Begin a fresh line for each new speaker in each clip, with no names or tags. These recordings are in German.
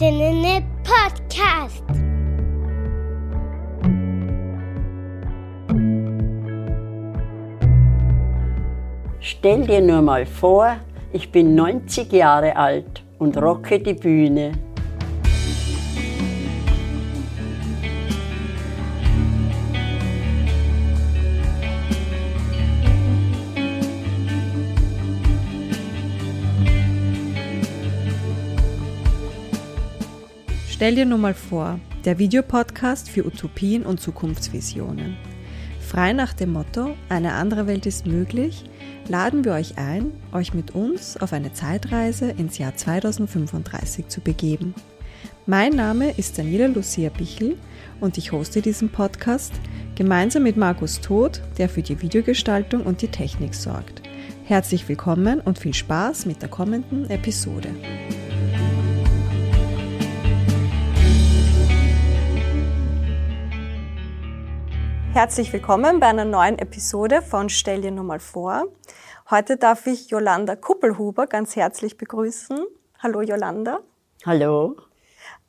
Heldinnen Podcast.
Stell dir nur mal vor, ich bin 90 Jahre alt und rocke die Bühne.
Stell dir nur mal vor, der Videopodcast für Utopien und Zukunftsvisionen. Frei nach dem Motto, eine andere Welt ist möglich, laden wir euch ein, euch mit uns auf eine Zeitreise ins Jahr 2035 zu begeben. Mein Name ist Daniela Lucia Bichel und ich hoste diesen Podcast gemeinsam mit Markus Todt, der für die Videogestaltung und die Technik sorgt. Herzlich willkommen und viel Spaß mit der kommenden Episode. Herzlich willkommen bei einer neuen Episode von Stell dir nur mal vor. Heute darf ich Jolanda Kuppelhuber ganz herzlich begrüßen. Hallo Jolanda.
Hallo.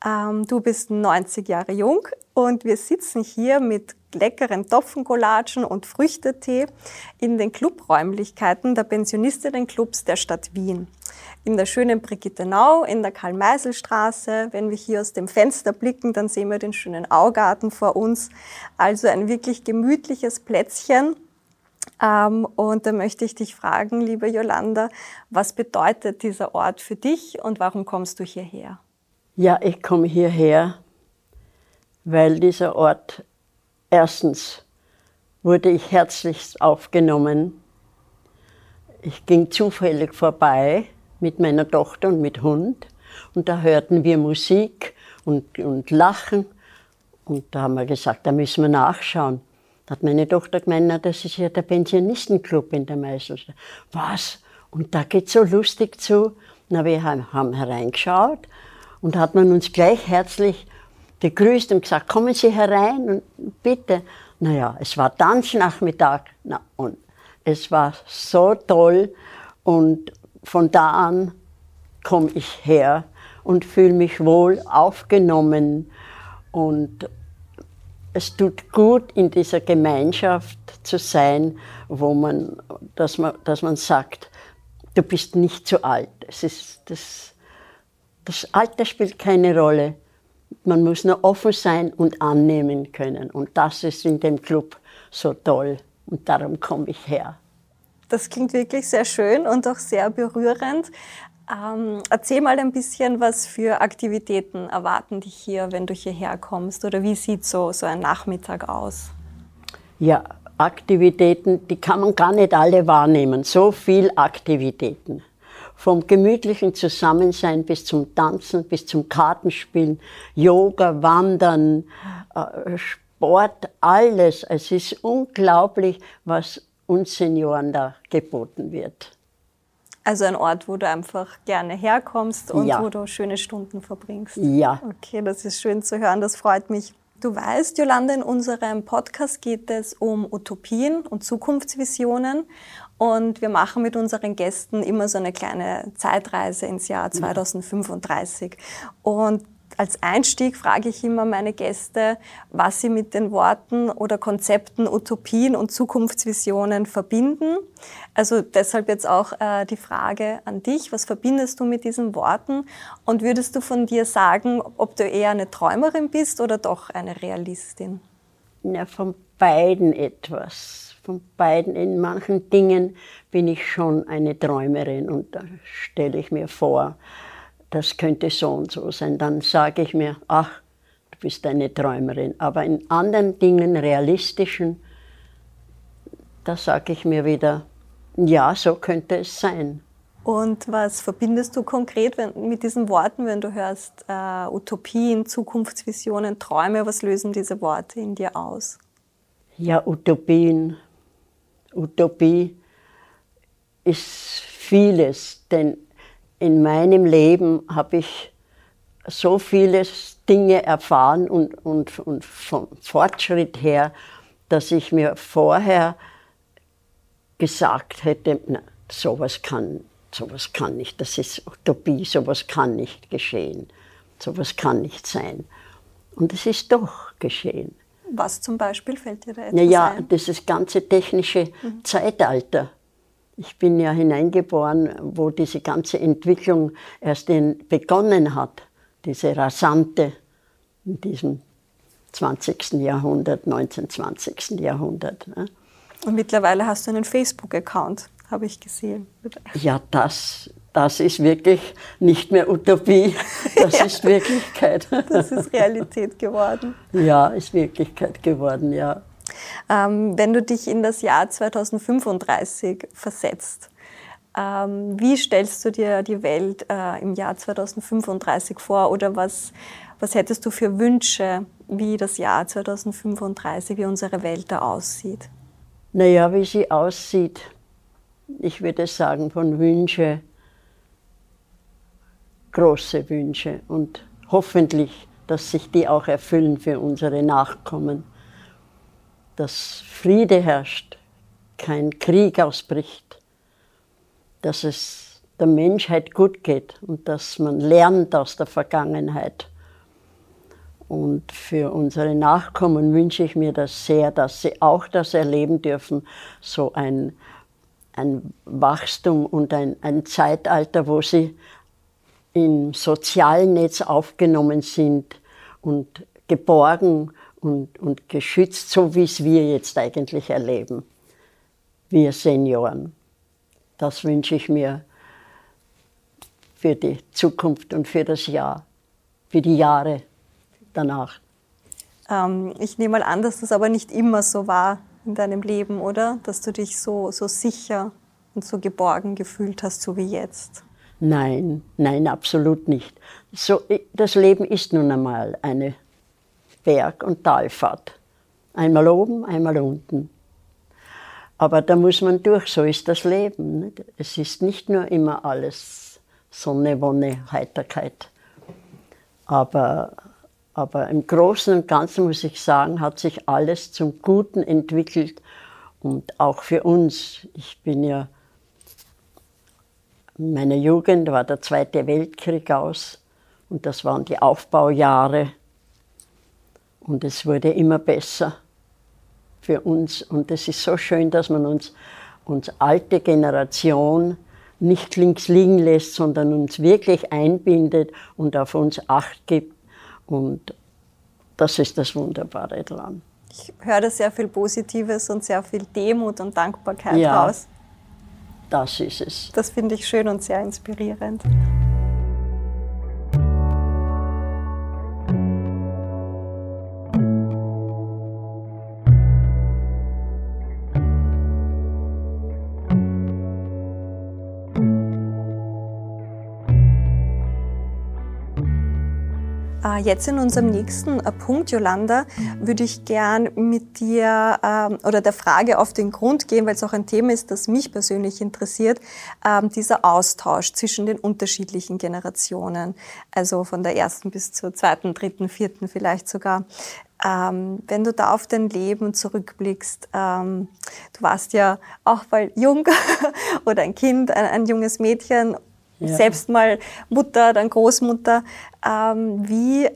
Ähm, du bist 90 Jahre jung und wir sitzen hier mit leckeren Topfencollagen und Früchtetee in den Clubräumlichkeiten der Pensionistenenclubs der Stadt Wien in der schönen Brigittenau, in der Karl-Meisel-Straße. Wenn wir hier aus dem Fenster blicken, dann sehen wir den schönen Augarten vor uns. Also ein wirklich gemütliches Plätzchen. Ähm, und da möchte ich dich fragen, liebe Jolanda, was bedeutet dieser Ort für dich und warum kommst du hierher?
Ja, ich komme hierher, weil dieser Ort erstens wurde ich herzlichst aufgenommen. Ich ging zufällig vorbei mit meiner Tochter und mit Hund. Und da hörten wir Musik und, und Lachen. Und da haben wir gesagt, da müssen wir nachschauen. Da hat meine Tochter gemeint, na, das ist ja der Pensionistenclub in der Meißelstadt. Was? Und da geht's so lustig zu. Na, wir haben hereingeschaut und hat man uns gleich herzlich begrüßt und gesagt, kommen Sie herein und bitte. Naja, es war Tanznachmittag na, und es war so toll und von da an komme ich her und fühle mich wohl aufgenommen und es tut gut, in dieser Gemeinschaft zu sein, wo man, dass man, dass man sagt, du bist nicht zu alt. Es ist das, das Alter spielt keine Rolle. Man muss nur offen sein und annehmen können. Und das ist in dem Club so toll. Und darum komme ich her.
Das klingt wirklich sehr schön und auch sehr berührend. Ähm, erzähl mal ein bisschen, was für Aktivitäten erwarten dich hier, wenn du hierher kommst? Oder wie sieht so, so ein Nachmittag aus?
Ja, Aktivitäten, die kann man gar nicht alle wahrnehmen. So viel Aktivitäten. Vom gemütlichen Zusammensein bis zum Tanzen, bis zum Kartenspielen, Yoga, Wandern, äh, Sport, alles. Es ist unglaublich, was uns Senioren da geboten wird.
Also ein Ort, wo du einfach gerne herkommst und ja. wo du schöne Stunden verbringst.
Ja.
Okay, das ist schön zu hören, das freut mich. Du weißt, Jolanda, in unserem Podcast geht es um Utopien und Zukunftsvisionen. Und wir machen mit unseren Gästen immer so eine kleine Zeitreise ins Jahr 2035. Und als Einstieg frage ich immer meine Gäste, was sie mit den Worten oder Konzepten Utopien und Zukunftsvisionen verbinden. Also deshalb jetzt auch äh, die Frage an dich, was verbindest du mit diesen Worten? Und würdest du von dir sagen, ob du eher eine Träumerin bist oder doch eine Realistin?
Ja, von beiden etwas. Von beiden. In manchen Dingen bin ich schon eine Träumerin und da stelle ich mir vor, das könnte so und so sein. Dann sage ich mir, ach, du bist eine Träumerin. Aber in anderen Dingen, realistischen, da sage ich mir wieder, ja, so könnte es sein.
Und was verbindest du konkret wenn, mit diesen Worten, wenn du hörst äh, Utopien, Zukunftsvisionen, Träume? Was lösen diese Worte in dir aus?
Ja, Utopien. Utopie ist vieles, denn in meinem Leben habe ich so viele Dinge erfahren und, und, und vom Fortschritt her, dass ich mir vorher gesagt hätte, na, sowas kann, sowas kann nicht, das ist Utopie, sowas kann nicht geschehen. sowas kann nicht sein. Und es ist doch geschehen.
Was zum Beispiel fällt dir da etwas
Naja,
ein?
das ganze technische Zeitalter. Ich bin ja hineingeboren, wo diese ganze Entwicklung erst in, begonnen hat, diese rasante in diesem 20. Jahrhundert, 19. 20. Jahrhundert. Ne?
Und mittlerweile hast du einen Facebook-Account, habe ich gesehen.
Ja, das, das ist wirklich nicht mehr Utopie, das
Ja.
ist Wirklichkeit.
Das ist Realität geworden.
Ja, ist Wirklichkeit geworden, ja.
Ähm, wenn du dich in das Jahr 2035 versetzt, ähm, wie stellst du dir die Welt äh, im Jahr 2035 vor oder was, was hättest du für Wünsche, wie das Jahr 2035, wie unsere Welt da aussieht?
Naja, wie sie aussieht, ich würde sagen, von Wünsche, große Wünsche und hoffentlich, dass sich die auch erfüllen für unsere Nachkommen. Dass Friede herrscht, kein Krieg ausbricht, dass es der Menschheit gut geht und dass man lernt aus der Vergangenheit. Und für unsere Nachkommen wünsche ich mir das sehr, dass sie auch das erleben dürfen, so ein, ein Wachstum und ein, ein Zeitalter, wo sie im sozialen Netz aufgenommen sind und geborgen und, und geschützt, so wie es wir jetzt eigentlich erleben, wir Senioren. Das wünsche ich mir für die Zukunft und für das Jahr, für die Jahre danach.
Ähm, ich nehme mal an, dass das aber nicht immer so war in deinem Leben, oder? Dass du dich so, so sicher und so geborgen gefühlt hast, so wie jetzt.
Nein, nein, absolut nicht. So, das Leben ist nun einmal eine Berg- und Talfahrt. Einmal oben, einmal unten. Aber da muss man durch, so ist das Leben. Es ist nicht nur immer alles Sonne, Wonne, Heiterkeit. Aber, aber im Großen und Ganzen muss ich sagen, hat sich alles zum Guten entwickelt und auch für uns. Ich bin ja in meiner Jugend war der Zweite Weltkrieg aus und das waren die Aufbaujahre. Und es wurde immer besser für uns. Und es ist so schön, dass man uns, uns alte Generation nicht links liegen lässt, sondern uns wirklich einbindet und auf uns Acht gibt. Und das ist das Wunderbare daran.
Ich höre da sehr viel Positives und sehr viel Demut und Dankbarkeit
Ja.
raus.
Das ist es.
Das finde ich schön und sehr inspirierend. Jetzt in unserem nächsten äh, Punkt, Jolanda, würde ich gern mit dir ähm, oder der Frage auf den Grund gehen, weil es auch ein Thema ist, das mich persönlich interessiert, ähm, dieser Austausch zwischen den unterschiedlichen Generationen, also von der ersten bis zur zweiten, dritten, vierten vielleicht sogar. Ähm, wenn du da auf dein Leben zurückblickst, ähm, du warst ja auch mal jung oder ein Kind, ein, ein junges Mädchen
Ja.
selbst mal Mutter, dann Großmutter. Ähm, wie äh,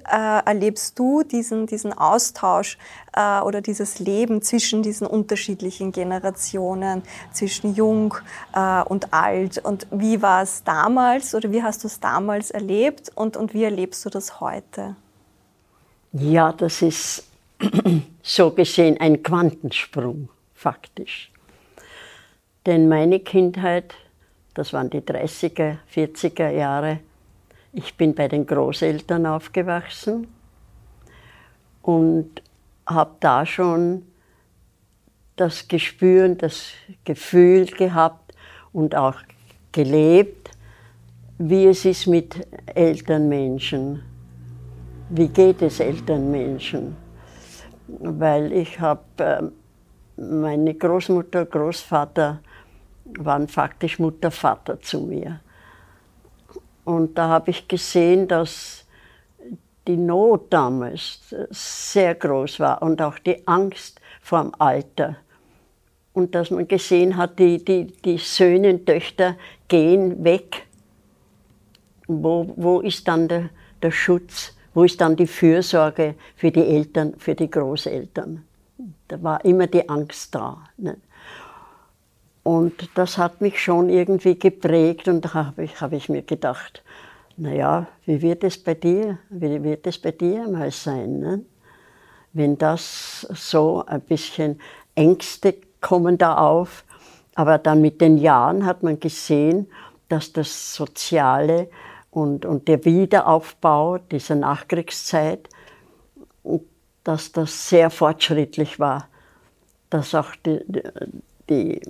erlebst du diesen, diesen Austausch äh, oder dieses Leben zwischen diesen unterschiedlichen Generationen, zwischen jung äh, und alt? Und wie war es damals oder wie hast du es damals erlebt und, und wie erlebst du das heute?
Ja, das ist so gesehen ein Quantensprung, faktisch. Denn meine Kindheit, das waren die 30er, 40er Jahre, ich bin bei den Großeltern aufgewachsen und habe da schon das Gespür das Gefühl gehabt und auch gelebt, wie es ist mit Elternmenschen. Wie geht es Elternmenschen? Weil ich habe, äh, meine Großmutter, Großvater waren faktisch Mutter, Vater zu mir. Und da habe ich gesehen, dass die Not damals sehr groß war und auch die Angst vor dem Alter. Und dass man gesehen hat, die, die, die Söhne und Töchter gehen weg. Wo, wo ist dann der, der Schutz, wo ist dann die Fürsorge für die Eltern, für die Großeltern. Da war immer die Angst da. Ne? Und das hat mich schon irgendwie geprägt und da habe ich, hab ich mir gedacht, naja, wie wird es bei dir, wie wird es bei dir mal sein? Ne? Wenn das so ein bisschen Ängste kommen da auf, aber dann mit den Jahren hat man gesehen, dass das Soziale und, und der Wiederaufbau dieser Nachkriegszeit, dass das sehr fortschrittlich war, dass auch die, die,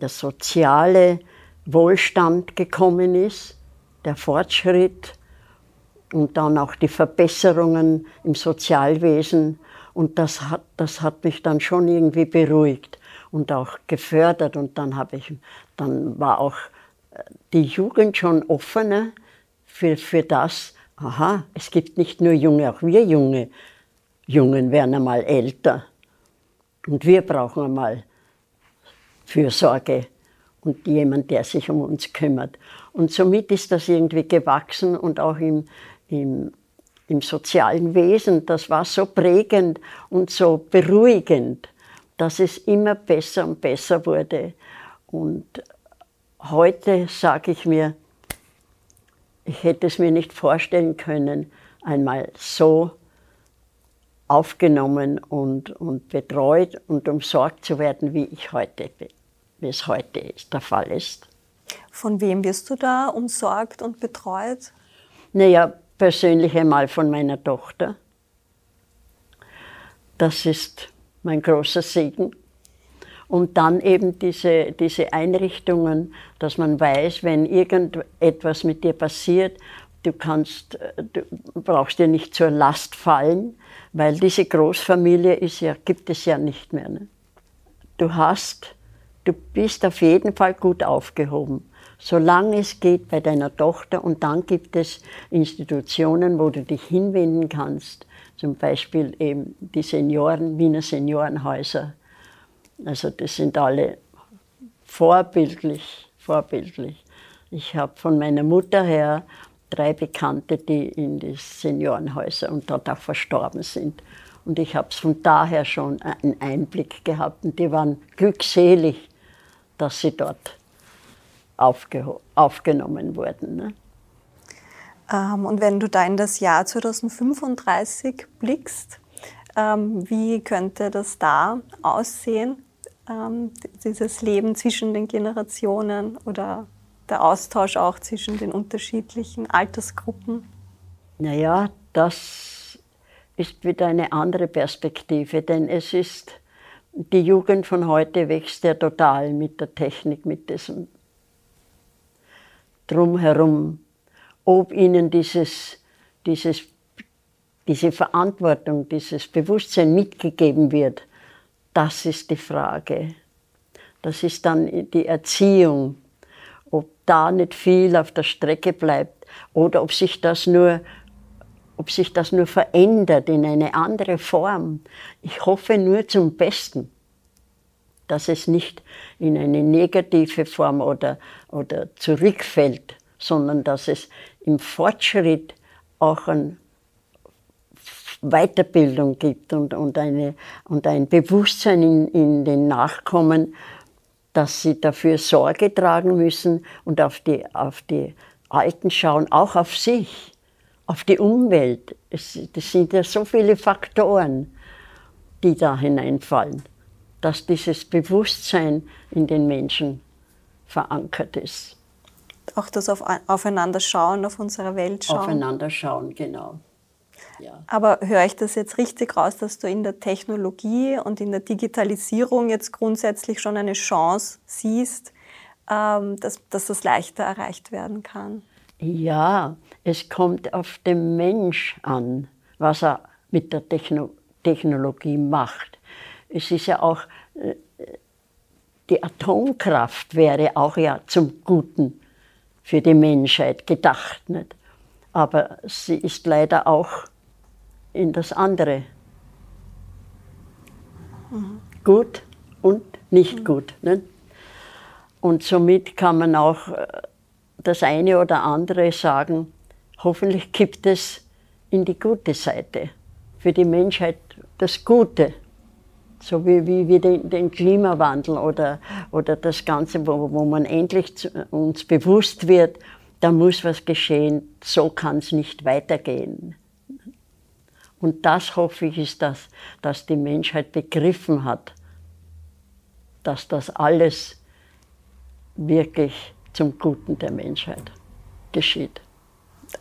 der soziale Wohlstand gekommen ist, der Fortschritt und dann auch die Verbesserungen im Sozialwesen. Und das hat, das hat mich dann schon irgendwie beruhigt und auch gefördert. Und dann, ich, dann war auch äh, die Jugend schon offener für, für das, aha, es gibt nicht nur Junge, auch wir Junge. Jungen werden einmal älter. Und wir brauchen einmal Fürsorge und jemand, der sich um uns kümmert. Und somit ist das irgendwie gewachsen und auch im, im, im sozialen Wesen, das war so prägend und so beruhigend, dass es immer besser und besser wurde. Und heute sage ich mir, ich hätte es mir nicht vorstellen können, einmal so aufgenommen und, und betreut und umsorgt zu werden, wie ich heute bin, wie es heute ist, der Fall ist.
Von wem wirst du da umsorgt und betreut?
Naja, persönlich einmal von meiner Tochter. Das ist mein großer Segen. Und dann eben diese, diese Einrichtungen, dass man weiß, wenn irgendetwas mit dir passiert, du, kannst, du brauchst dir nicht zur Last fallen, weil diese Großfamilie ist ja, gibt es ja nicht mehr. Ne? Du hast, du bist auf jeden Fall gut aufgehoben, solange es geht bei deiner Tochter. Und dann gibt es Institutionen, wo du dich hinwenden kannst, zum Beispiel eben die Senioren, Wiener Seniorenhäuser also das sind alle vorbildlich, vorbildlich. Ich habe von meiner Mutter her drei Bekannte, die in die Seniorenhäuser und dort auch verstorben sind. Und ich habe es von daher schon einen Einblick gehabt und die waren glückselig, dass sie dort aufgenommen wurden. Ne?
Ähm, und wenn du da in das Jahr 2035 blickst, ähm, wie könnte das da aussehen? ähm, dieses Leben zwischen den Generationen oder der Austausch auch zwischen den unterschiedlichen Altersgruppen?
Naja, das ist wieder eine andere Perspektive, denn es ist, die Jugend von heute wächst ja total mit der Technik, mit diesem Drumherum. Ob ihnen dieses, dieses, diese Verantwortung, dieses Bewusstsein mitgegeben wird, das ist die Frage. Das ist dann die Erziehung. Ob da nicht viel auf der Strecke bleibt oder ob sich das nur, ob sich das nur verändert in eine andere Form. Ich hoffe nur zum Besten, dass es nicht in eine negative Form oder, oder zurückfällt, sondern dass es im Fortschritt auch ein Weiterbildung gibt und, und, eine, und ein Bewusstsein in, in den Nachkommen, dass sie dafür Sorge tragen müssen und auf die, auf die Alten schauen, auch auf sich, auf die Umwelt. Es, das sind ja so viele Faktoren, die da hineinfallen, dass dieses Bewusstsein in den Menschen verankert ist.
Auch das auf, Aufeinander schauen, auf unserer Welt schauen.
Aufeinander schauen, genau.
Ja. Aber höre ich das jetzt richtig raus, dass du in der Technologie und in der Digitalisierung jetzt grundsätzlich schon eine Chance siehst, ähm, dass, dass das leichter erreicht werden kann?
Ja, es kommt auf den Mensch an, was er mit der Techno Technologie macht. Es ist ja auch, äh, die Atomkraft wäre auch ja zum Guten für die Menschheit gedacht. Nicht? Aber sie ist leider auch in das andere. Mhm. Gut und nicht mhm. gut. Ne? Und somit kann man auch äh, das eine oder andere sagen, hoffentlich gibt es in die gute Seite, für die Menschheit das Gute. So wie, wie, wie den, den Klimawandel oder, oder das Ganze, wo, wo man endlich zu, uns bewusst wird, da muss was geschehen, so kann es nicht weitergehen. Und das hoffe ich ist das, dass die Menschheit begriffen hat, dass das alles wirklich zum Guten der Menschheit geschieht.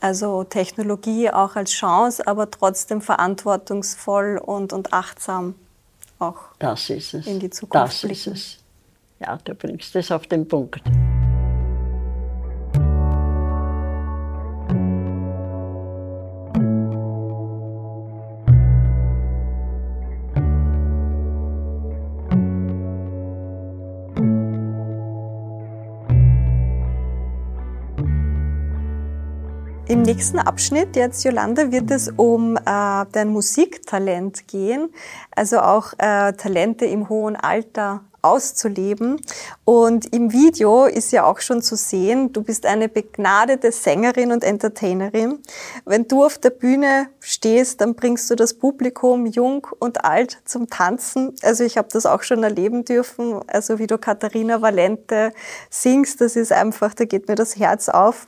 Also Technologie auch als Chance, aber trotzdem verantwortungsvoll und, und achtsam auch
das ist es.
in die Zukunft
Das
blicken.
ist es. Ja, du bringst es auf den Punkt.
Nächsten Abschnitt, jetzt Jolanda, wird es um äh, dein Musiktalent gehen, also auch äh, Talente im hohen Alter auszuleben. Und im Video ist ja auch schon zu sehen, du bist eine begnadete Sängerin und Entertainerin. Wenn du auf der Bühne stehst, dann bringst du das Publikum jung und alt zum Tanzen. Also ich habe das auch schon erleben dürfen. Also wie du Katharina Valente singst, das ist einfach, da geht mir das Herz auf.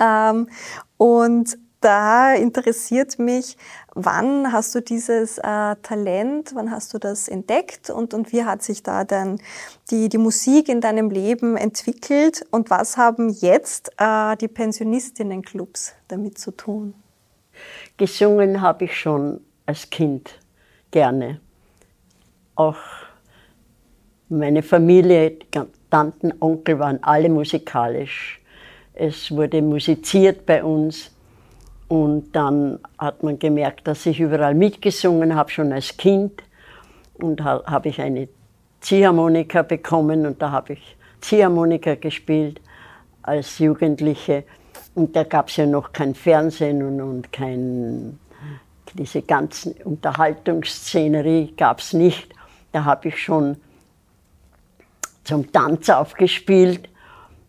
Ähm, und da interessiert mich, wann hast du dieses äh, Talent, wann hast du das entdeckt und, und wie hat sich da dann die, die Musik in deinem Leben entwickelt und was haben jetzt äh, die Pensionistinnenclubs damit zu tun?
Gesungen habe ich schon als Kind gerne. Auch meine Familie, Tanten, Onkel waren alle musikalisch. Es wurde musiziert bei uns. Und dann hat man gemerkt, dass ich überall mitgesungen habe, schon als Kind. Und ha, habe ich eine Ziehharmonika bekommen und da habe ich Ziehharmonika gespielt als Jugendliche. Und da gab es ja noch kein Fernsehen und, und kein, diese ganzen Unterhaltungsszenerie gab es nicht. Da habe ich schon zum Tanz aufgespielt.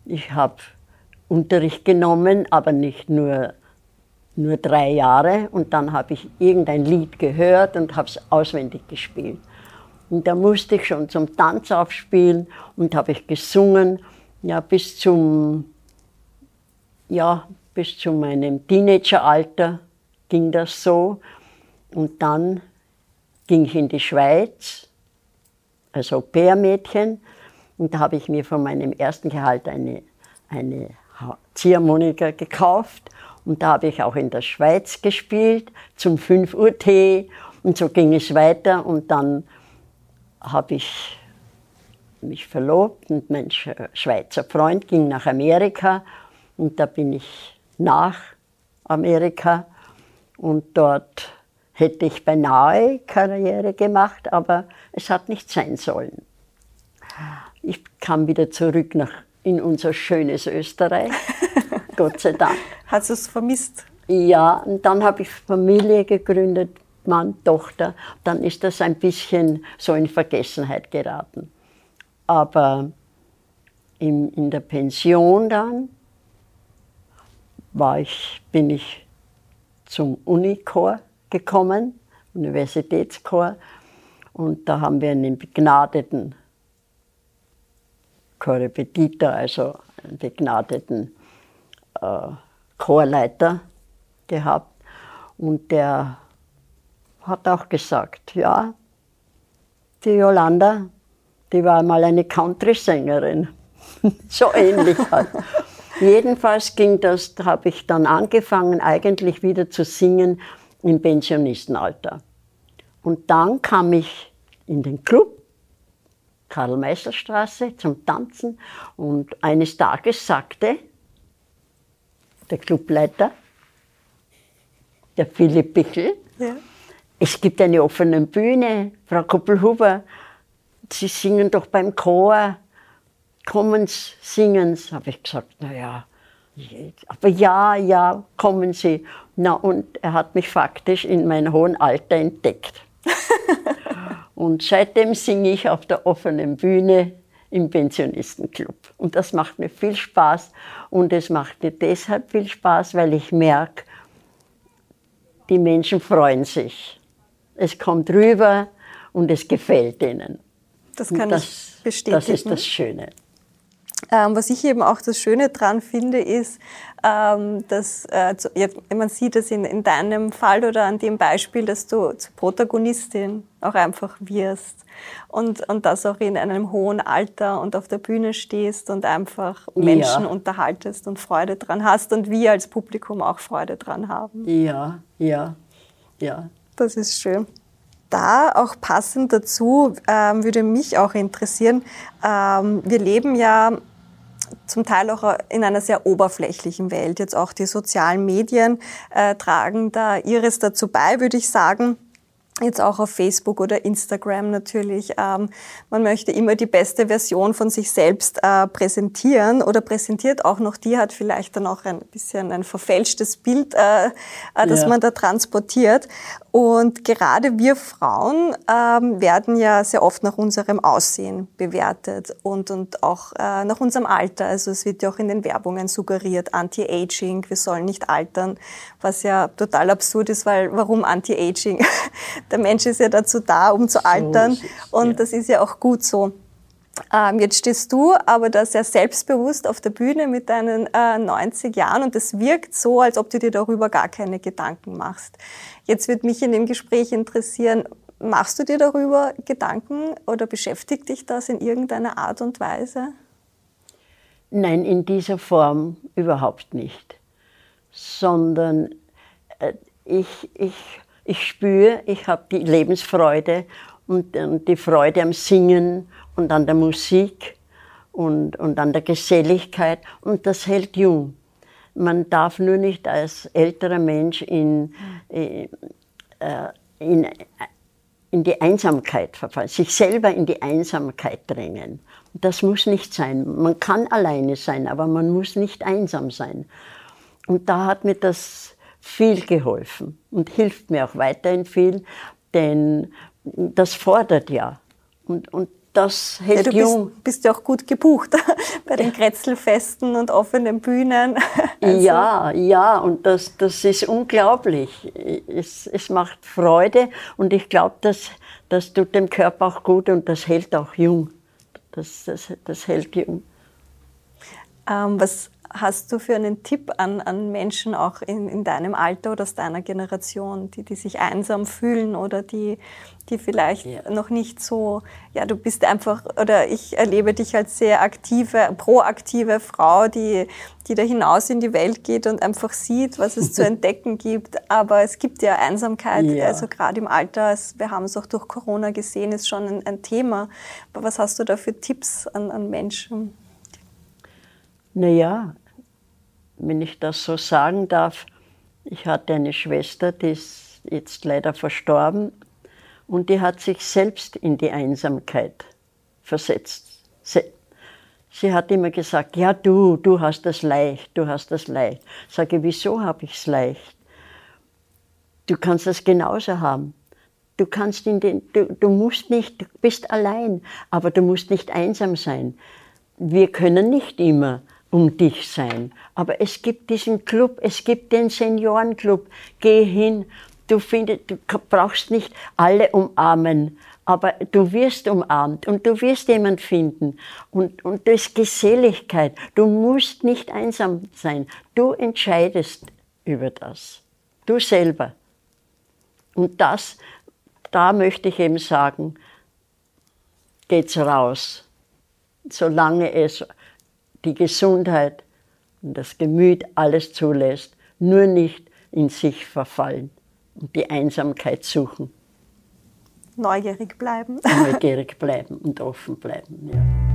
Ich habe Unterricht genommen, aber nicht nur, nur drei Jahre. Und dann habe ich irgendein Lied gehört und habe es auswendig gespielt. Und da musste ich schon zum Tanz aufspielen und habe ich gesungen, ja, bis zum, ja, bis zu meinem Teenageralter ging das so. Und dann ging ich in die Schweiz als Au-pair-Mädchen und da habe ich mir von meinem ersten Gehalt eine, eine Ziehharmonika gekauft. Und da habe ich auch in der Schweiz gespielt zum 5 Uhr Tee. Und so ging es weiter. Und dann habe ich mich verlobt und mein Schweizer Freund ging nach Amerika. Und da bin ich nach Amerika. Und dort hätte ich beinahe Karriere gemacht, aber es hat nicht sein sollen. Ich kam wieder zurück nach, in unser schönes Österreich, Gott sei Dank.
Hast du es vermisst?
Ja, und dann habe ich Familie gegründet, Mann, Tochter. Dann ist das ein bisschen so in Vergessenheit geraten. Aber in, in der Pension dann war ich, bin ich zum Unichor gekommen, Universitätschor. Und da haben wir einen begnadeten Chorrepetitor, also einen begnadeten äh, Chorleiter gehabt. Und der hat auch gesagt, ja, die Yolanda, die war mal eine Country-Sängerin. so ähnlich halt. Jedenfalls ging das, da habe ich dann angefangen, eigentlich wieder zu singen im Pensionistenalter. Und dann kam ich in den Club, Karl-Meißler-Straße, zum Tanzen. Und eines Tages sagte der Clubleiter, der Philipp Bichel,
Ja.
es gibt eine offene Bühne, Frau Koppelhuber, Sie singen doch beim Chor, kommen Sie, singen Sie. Habe ich gesagt, naja, aber ja, ja, kommen Sie. Na, und er hat mich faktisch in meinem hohen Alter entdeckt. Und seitdem singe ich auf der offenen Bühne im Pensionistenclub. Und das macht mir viel Spaß. Und es macht mir deshalb viel Spaß, weil ich merke, die Menschen freuen sich. Es kommt rüber und es gefällt ihnen.
Das kann
das,
ich bestätigen.
Das ist das Schöne.
Ähm, was ich eben auch das Schöne dran finde, ist, ähm, dass äh, ja, man sieht es in, in, deinem Fall oder an dem Beispiel, dass du zur Protagonistin auch einfach wirst und, und das auch in einem hohen Alter und auf der Bühne stehst und einfach Menschen ja. unterhaltest und Freude dran hast und wir als Publikum auch Freude dran haben.
Ja, ja, ja.
Das ist schön da auch passend dazu ähm, würde mich auch interessieren, ähm, wir leben ja zum Teil auch in einer sehr oberflächlichen Welt. Jetzt auch die sozialen Medien äh, tragen da ihres dazu bei, würde ich sagen jetzt auch auf Facebook oder Instagram natürlich. Ähm, man möchte immer die beste Version von sich selbst äh, präsentieren oder präsentiert auch noch die, hat vielleicht dann auch ein bisschen ein verfälschtes Bild, äh, äh, das ja. man da transportiert. Und gerade wir Frauen ähm, werden ja sehr oft nach unserem Aussehen bewertet und, und auch äh, nach unserem Alter. Also es wird ja auch in den Werbungen suggeriert, Anti-Aging, wir sollen nicht altern, was ja total absurd ist, weil warum Anti-Aging? Der Mensch ist ja dazu da, um zu altern und das ist ja auch gut so. Ähm, jetzt stehst du aber da sehr selbstbewusst auf der Bühne mit deinen äh, 90 Jahren und es wirkt so, als ob du dir darüber gar keine Gedanken machst. Jetzt wird mich in dem Gespräch interessieren, machst du dir darüber Gedanken oder beschäftigt dich das in irgendeiner Art und Weise?
Nein, in dieser Form überhaupt nicht, sondern äh, ich, ich, ich spüre, ich habe die Lebensfreude und, und die Freude am Singen und an der Musik und, und an der Geselligkeit und das hält jung. Man darf nur nicht als älterer Mensch in, äh, in, in die Einsamkeit verfallen, sich selber in die Einsamkeit drängen. Das muss nicht sein. Man kann alleine sein, aber man muss nicht einsam sein. Und da hat mir das viel geholfen und hilft mir auch weiterhin viel, denn das fordert ja. Und, und das hält
ja, du
jung.
Bist, bist ja auch gut gebucht bei den Kretzelfesten und offenen Bühnen.
Also. Ja, ja, und das, das ist unglaublich. Es, es macht Freude und ich glaube, das, das tut dem Körper auch gut und das hält auch jung. Das, das, das hält jung.
Ähm, was hast du für einen Tipp an, an Menschen auch in, in deinem Alter oder aus deiner Generation, die, die sich einsam fühlen oder die, die vielleicht ja. noch nicht so, ja, du bist einfach, oder ich erlebe dich als sehr aktive, proaktive Frau, die, die da hinaus in die Welt geht und einfach sieht, was es zu entdecken gibt. Aber es gibt ja Einsamkeit, ja. also gerade im Alter, wir haben es auch durch Corona gesehen, ist schon ein, ein Thema. Aber was hast du da für Tipps an, an Menschen?
Naja, wenn ich das so sagen darf, ich hatte eine Schwester, die ist jetzt leider verstorben und die hat sich selbst in die Einsamkeit versetzt. Sie, hat immer gesagt, ja du, du hast das leicht, du hast das leicht. Sage, wieso habe ich es leicht? Du kannst das genauso haben. Du kannst in den, du, du musst nicht, du bist allein, aber du musst nicht einsam sein. Wir können nicht immer um dich sein. Aber es gibt diesen Club, es gibt den Seniorenclub. Geh hin. Du, findest, du brauchst nicht alle umarmen, aber du wirst umarmt und du wirst jemand finden. Und, und das ist Geselligkeit. Du musst nicht einsam sein. Du entscheidest über das. Du selber. Und das, da möchte ich eben sagen, geht's raus. Solange es die Gesundheit und das Gemüt alles zulässt, nur nicht in sich verfallen und die Einsamkeit suchen.
Neugierig bleiben.
Neugierig bleiben und offen bleiben, ja.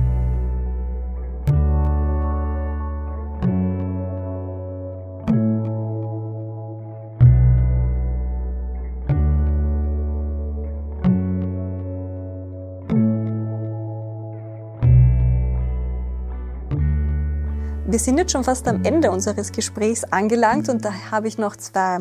Wir sind jetzt schon fast am Ende unseres Gesprächs angelangt und da habe ich noch zwei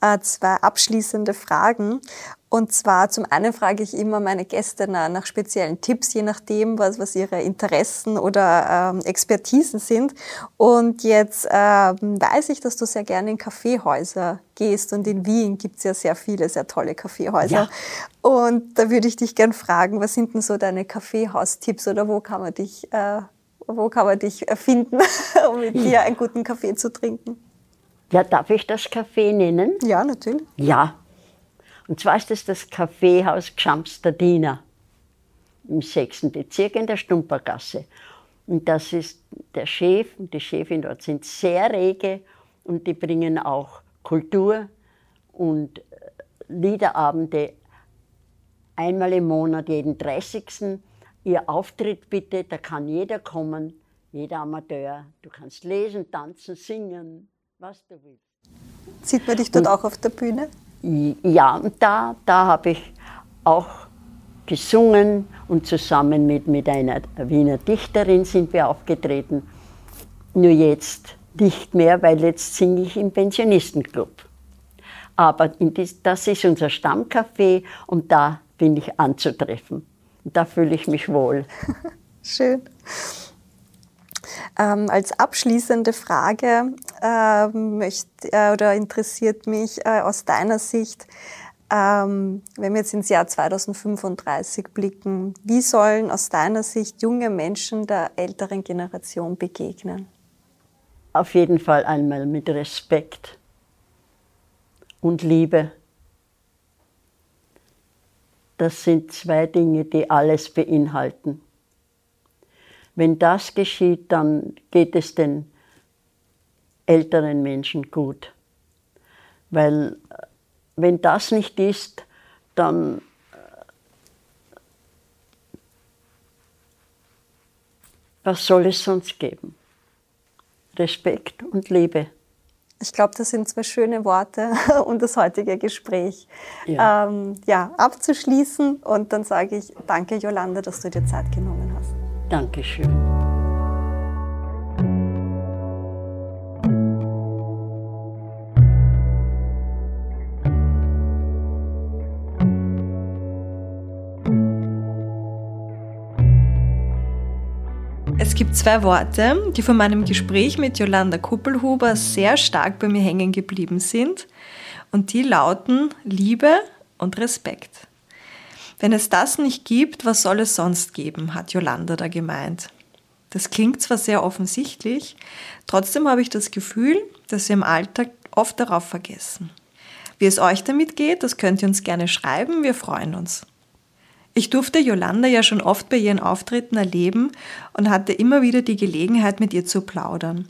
äh, zwei abschließende Fragen. Und zwar zum einen frage ich immer meine Gäste nach, nach speziellen Tipps, je nachdem, was, was ihre Interessen oder ähm, Expertisen sind. Und jetzt ähm, weiß ich, dass du sehr gerne in Kaffeehäuser gehst. Und in Wien gibt es ja sehr viele, sehr tolle Kaffeehäuser. Ja. Und da würde ich dich gern fragen, was sind denn so deine Kaffeehaustipps oder wo kann man dich, äh, wo kann man dich finden, um mit dir einen guten Kaffee zu trinken?
Ja, darf ich das Café nennen?
Ja, natürlich.
Ja, und zwar ist es das Kaffeehaus Gschamster Diener im 6. Bezirk in der Stumpergasse. Und das ist der Chef und die Chefin dort sind sehr rege und die bringen auch Kultur und äh, Liederabende einmal im Monat, jeden 30. Ihr Auftritt bitte, da kann jeder kommen, jeder Amateur. Du kannst lesen, tanzen, singen, was du willst.
Sieht man dich dort und, auch auf der Bühne?
Ja, und da, da habe ich auch gesungen und zusammen mit, mit einer Wiener Dichterin sind wir aufgetreten. Nur jetzt nicht mehr, weil jetzt singe ich im Pensionistenclub. Aber dies, das ist unser Stammcafé und da bin ich anzutreffen. Da fühle ich mich wohl.
Schön. Ähm, als abschließende Frage äh, möcht, äh, oder interessiert mich äh, aus deiner Sicht, ähm, wenn wir jetzt ins Jahr 2035 blicken, wie sollen aus deiner Sicht junge Menschen der älteren Generation begegnen?
Auf jeden Fall einmal mit Respekt und Liebe. Das sind zwei Dinge, die alles beinhalten. Wenn das geschieht, dann geht es den älteren Menschen gut. Weil äh, wenn das nicht ist, dann äh, was soll es sonst geben? Respekt und Liebe.
Ich glaube, das sind zwei schöne Worte, um das heutige Gespräch ja. Ähm, ja, abzuschließen. Und dann sage ich danke, Jolanda, dass du dir Zeit genommen hast.
Dankeschön.
Gibt zwei Worte, die von meinem Gespräch mit Jolanda Kuppelhuber sehr stark bei mir hängen geblieben sind. Und die lauten Liebe und Respekt. Wenn es das nicht gibt, was soll es sonst geben, hat Jolanda da gemeint. Das klingt zwar sehr offensichtlich, trotzdem habe ich das Gefühl, dass wir im Alltag oft darauf vergessen. Wie es euch damit geht, das könnt ihr uns gerne schreiben, wir freuen uns. Ich durfte Jolanda ja schon oft bei ihren Auftritten erleben und hatte immer wieder die Gelegenheit, mit ihr zu plaudern.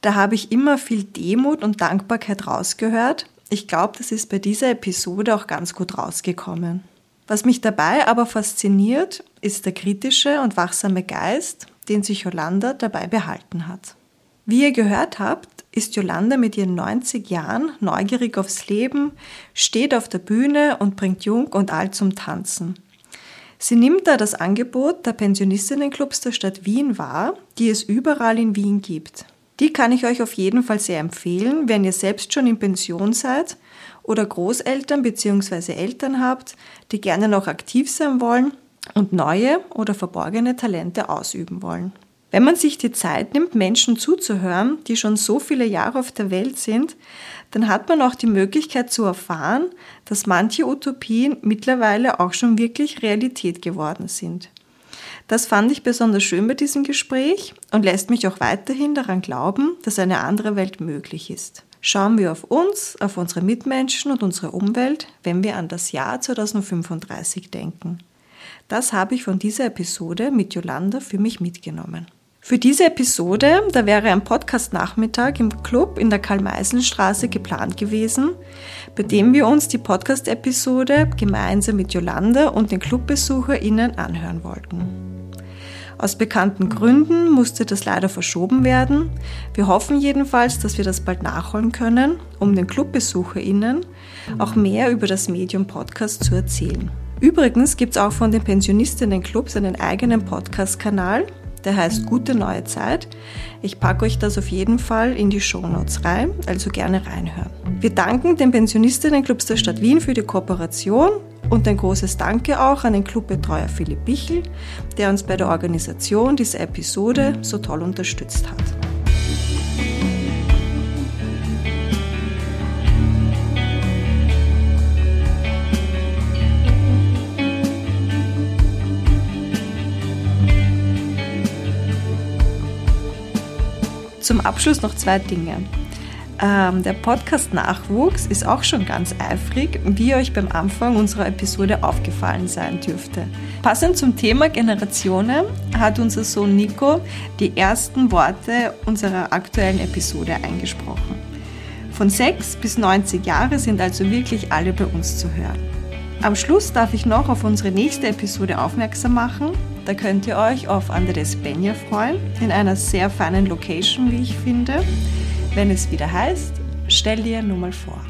Da habe ich immer viel Demut und Dankbarkeit rausgehört. Ich glaube, das ist bei dieser Episode auch ganz gut rausgekommen. Was mich dabei aber fasziniert, ist der kritische und wachsame Geist, den sich Yolanda dabei behalten hat. Wie ihr gehört habt, ist Yolanda mit ihren 90 Jahren neugierig aufs Leben, steht auf der Bühne und bringt Jung und Alt zum Tanzen. Sie nimmt da das Angebot der Pensionistinnenclubs der Stadt Wien wahr, die es überall in Wien gibt. Die kann ich euch auf jeden Fall sehr empfehlen, wenn ihr selbst schon in Pension seid oder Großeltern bzw. Eltern habt, die gerne noch aktiv sein wollen und neue oder verborgene Talente ausüben wollen. Wenn man sich die Zeit nimmt, Menschen zuzuhören, die schon so viele Jahre auf der Welt sind, dann hat man auch die Möglichkeit zu erfahren, dass manche Utopien mittlerweile auch schon wirklich Realität geworden sind. Das fand ich besonders schön bei diesem Gespräch und lässt mich auch weiterhin daran glauben, dass eine andere Welt möglich ist schauen wir auf uns, auf unsere Mitmenschen und unsere Umwelt, wenn wir an das Jahr 2035 denken. Das habe ich von dieser Episode mit Yolanda für mich mitgenommen. Für diese Episode, da wäre ein Podcast-Nachmittag im Club in der Karl-Meißen-Straße geplant gewesen, bei dem wir uns die Podcast-Episode gemeinsam mit Yolanda und den ClubbesucherInnen anhören wollten. Aus bekannten Gründen musste das leider verschoben werden. Wir hoffen jedenfalls, dass wir das bald nachholen können, um den ClubbesucherInnen auch mehr über das Medium Podcast zu erzählen. Übrigens gibt es auch von den Pensionistinnen-Clubs einen eigenen Podcast-Kanal, Der heißt Gute neue Zeit. Ich packe euch das auf jeden Fall in die Shownotes rein, also gerne reinhören. Wir danken den Pensionistinnenclubs der Stadt Wien für die Kooperation und ein großes Danke auch an den Clubbetreuer Philipp Bichel, der uns bei der Organisation dieser Episode so toll unterstützt hat. Zum Abschluss noch zwei Dinge. Ähm, der Podcast Nachwuchs ist auch schon ganz eifrig, wie euch beim Anfang unserer Episode aufgefallen sein dürfte. Passend zum Thema Generationen hat unser Sohn Nico die ersten Worte unserer aktuellen Episode eingesprochen. Von 6 bis 90 Jahre sind also wirklich alle bei uns zu hören. Am Schluss darf ich noch auf unsere nächste Episode aufmerksam machen. Da könnt ihr euch auf Andres Benja freuen, in einer sehr feinen Location, wie ich finde, wenn es wieder heißt, stell dir nur mal vor.